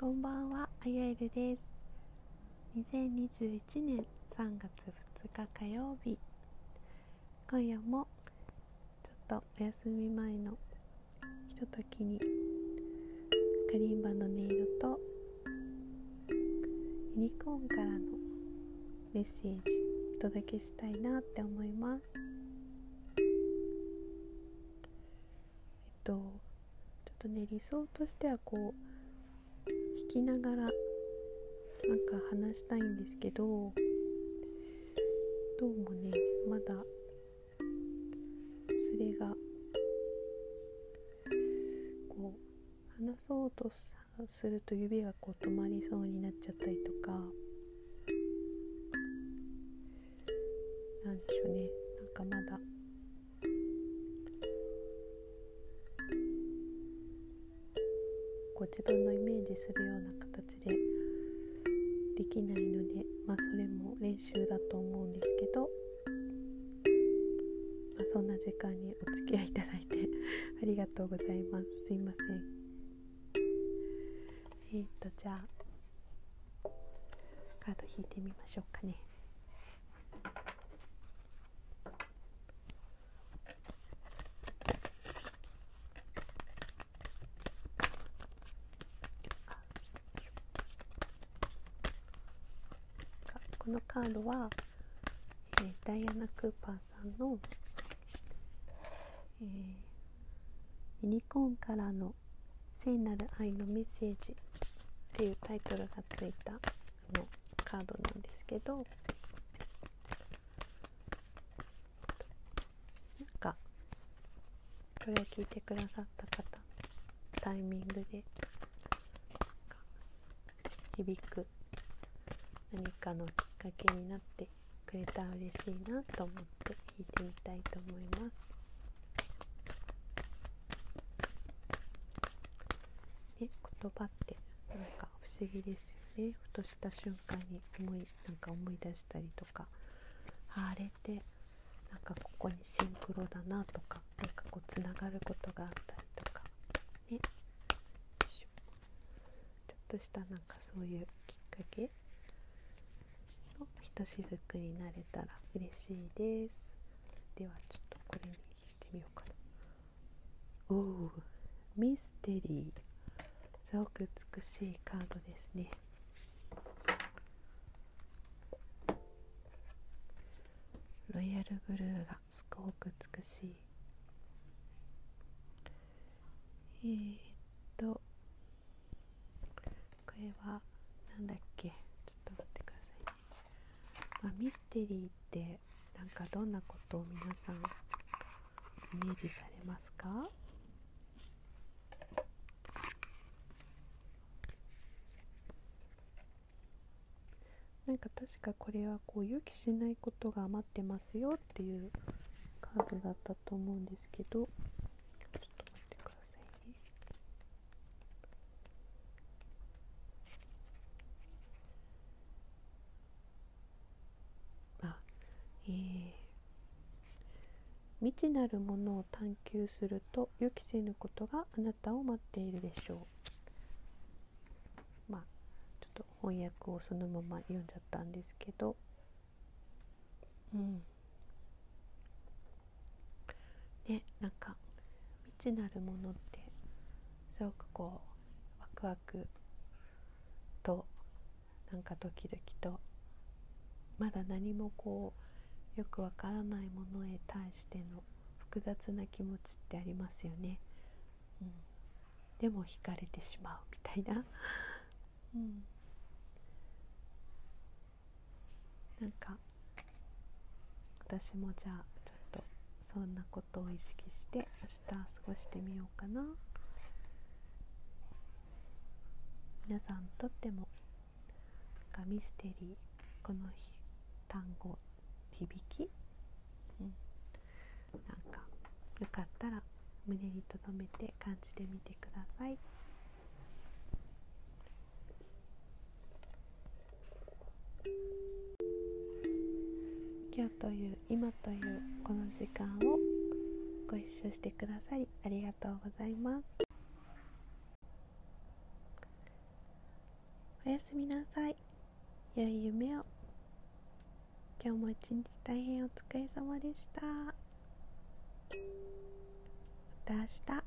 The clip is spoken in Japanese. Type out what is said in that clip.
こんばんは、あやえるです。2021年3月2日火曜日今夜もちょっとお休み前のひとときにカリンバの音色とユニコーンからのメッセージお届けしたいなって思います。えっとちょっとね理想としてはこう聞きながらなんか話したいんですけどどうもねまだそれがこう話そうとすると指がこう止まりそうになっちゃったりとかなんでしょうね。なんかまだ自分のイメージするような形でできないのでまあそれも練習だと思うんですけど、まあ、そんな時間にお付き合いいただいて ありがとうございます。すいません。えー、っとじゃあカード引いてみましょうかね。このカードは、えー、ダイアナ・クーパーさんの、えー、ユニコーンからの聖なる愛のメッセージっていうタイトルがついたあのカードなんですけどなんかこれを聞いてくださった方タイミングで響く何かのかけになってくれたら嬉しいなと思って弾いてみたいと思います。ね、言葉ってなんか不思議ですよね。ふとした瞬間に思いなんか思い出したりとか。ああれってなんかここにシンクロだなとかなんかこうつながることがあったりとか。ね。ちょっとしたなんかそういうきっかけとしずくになれたら嬉しいです。ではちょっとこれにしてみようかな。おおミステリー。すごく美しいカードですね。ロイヤルブルーがすごく美しい。えー、っとこれはなんだっけちょっと待ってくださいね、まあ、ミステリーってなんかどんなことを皆さんイメージされますか？なんか確かこれはこう予期しないことが待ってますよっていうカードだったと思うんですけどちょっと待ってくださいねあえー、未知なるものを探求すると予期せぬことがあなたを待っているでしょう。まあちょっと翻訳をそのまま読んじゃったんですけど。うん。ねなんか未知なるものってすごくこうワクワクとなんかドキドキとまだ何もこうよくわからないものへ対しての複雑な気持ちってありますよね、うん、でも惹かれてしまうみたいな、うん、なんか私もじゃあちょっとそんなことを意識して明日過ごしてみようかな。皆さんにとってもなんかミステリーこの日単語響き、うん、なんかよかったら胸に留めて感じてみてください。今日という今というこの時間をご一緒してくださりありがとうございます。おやすみなさい。良い夢を。今日も一日大変お疲れ様でした。また明日。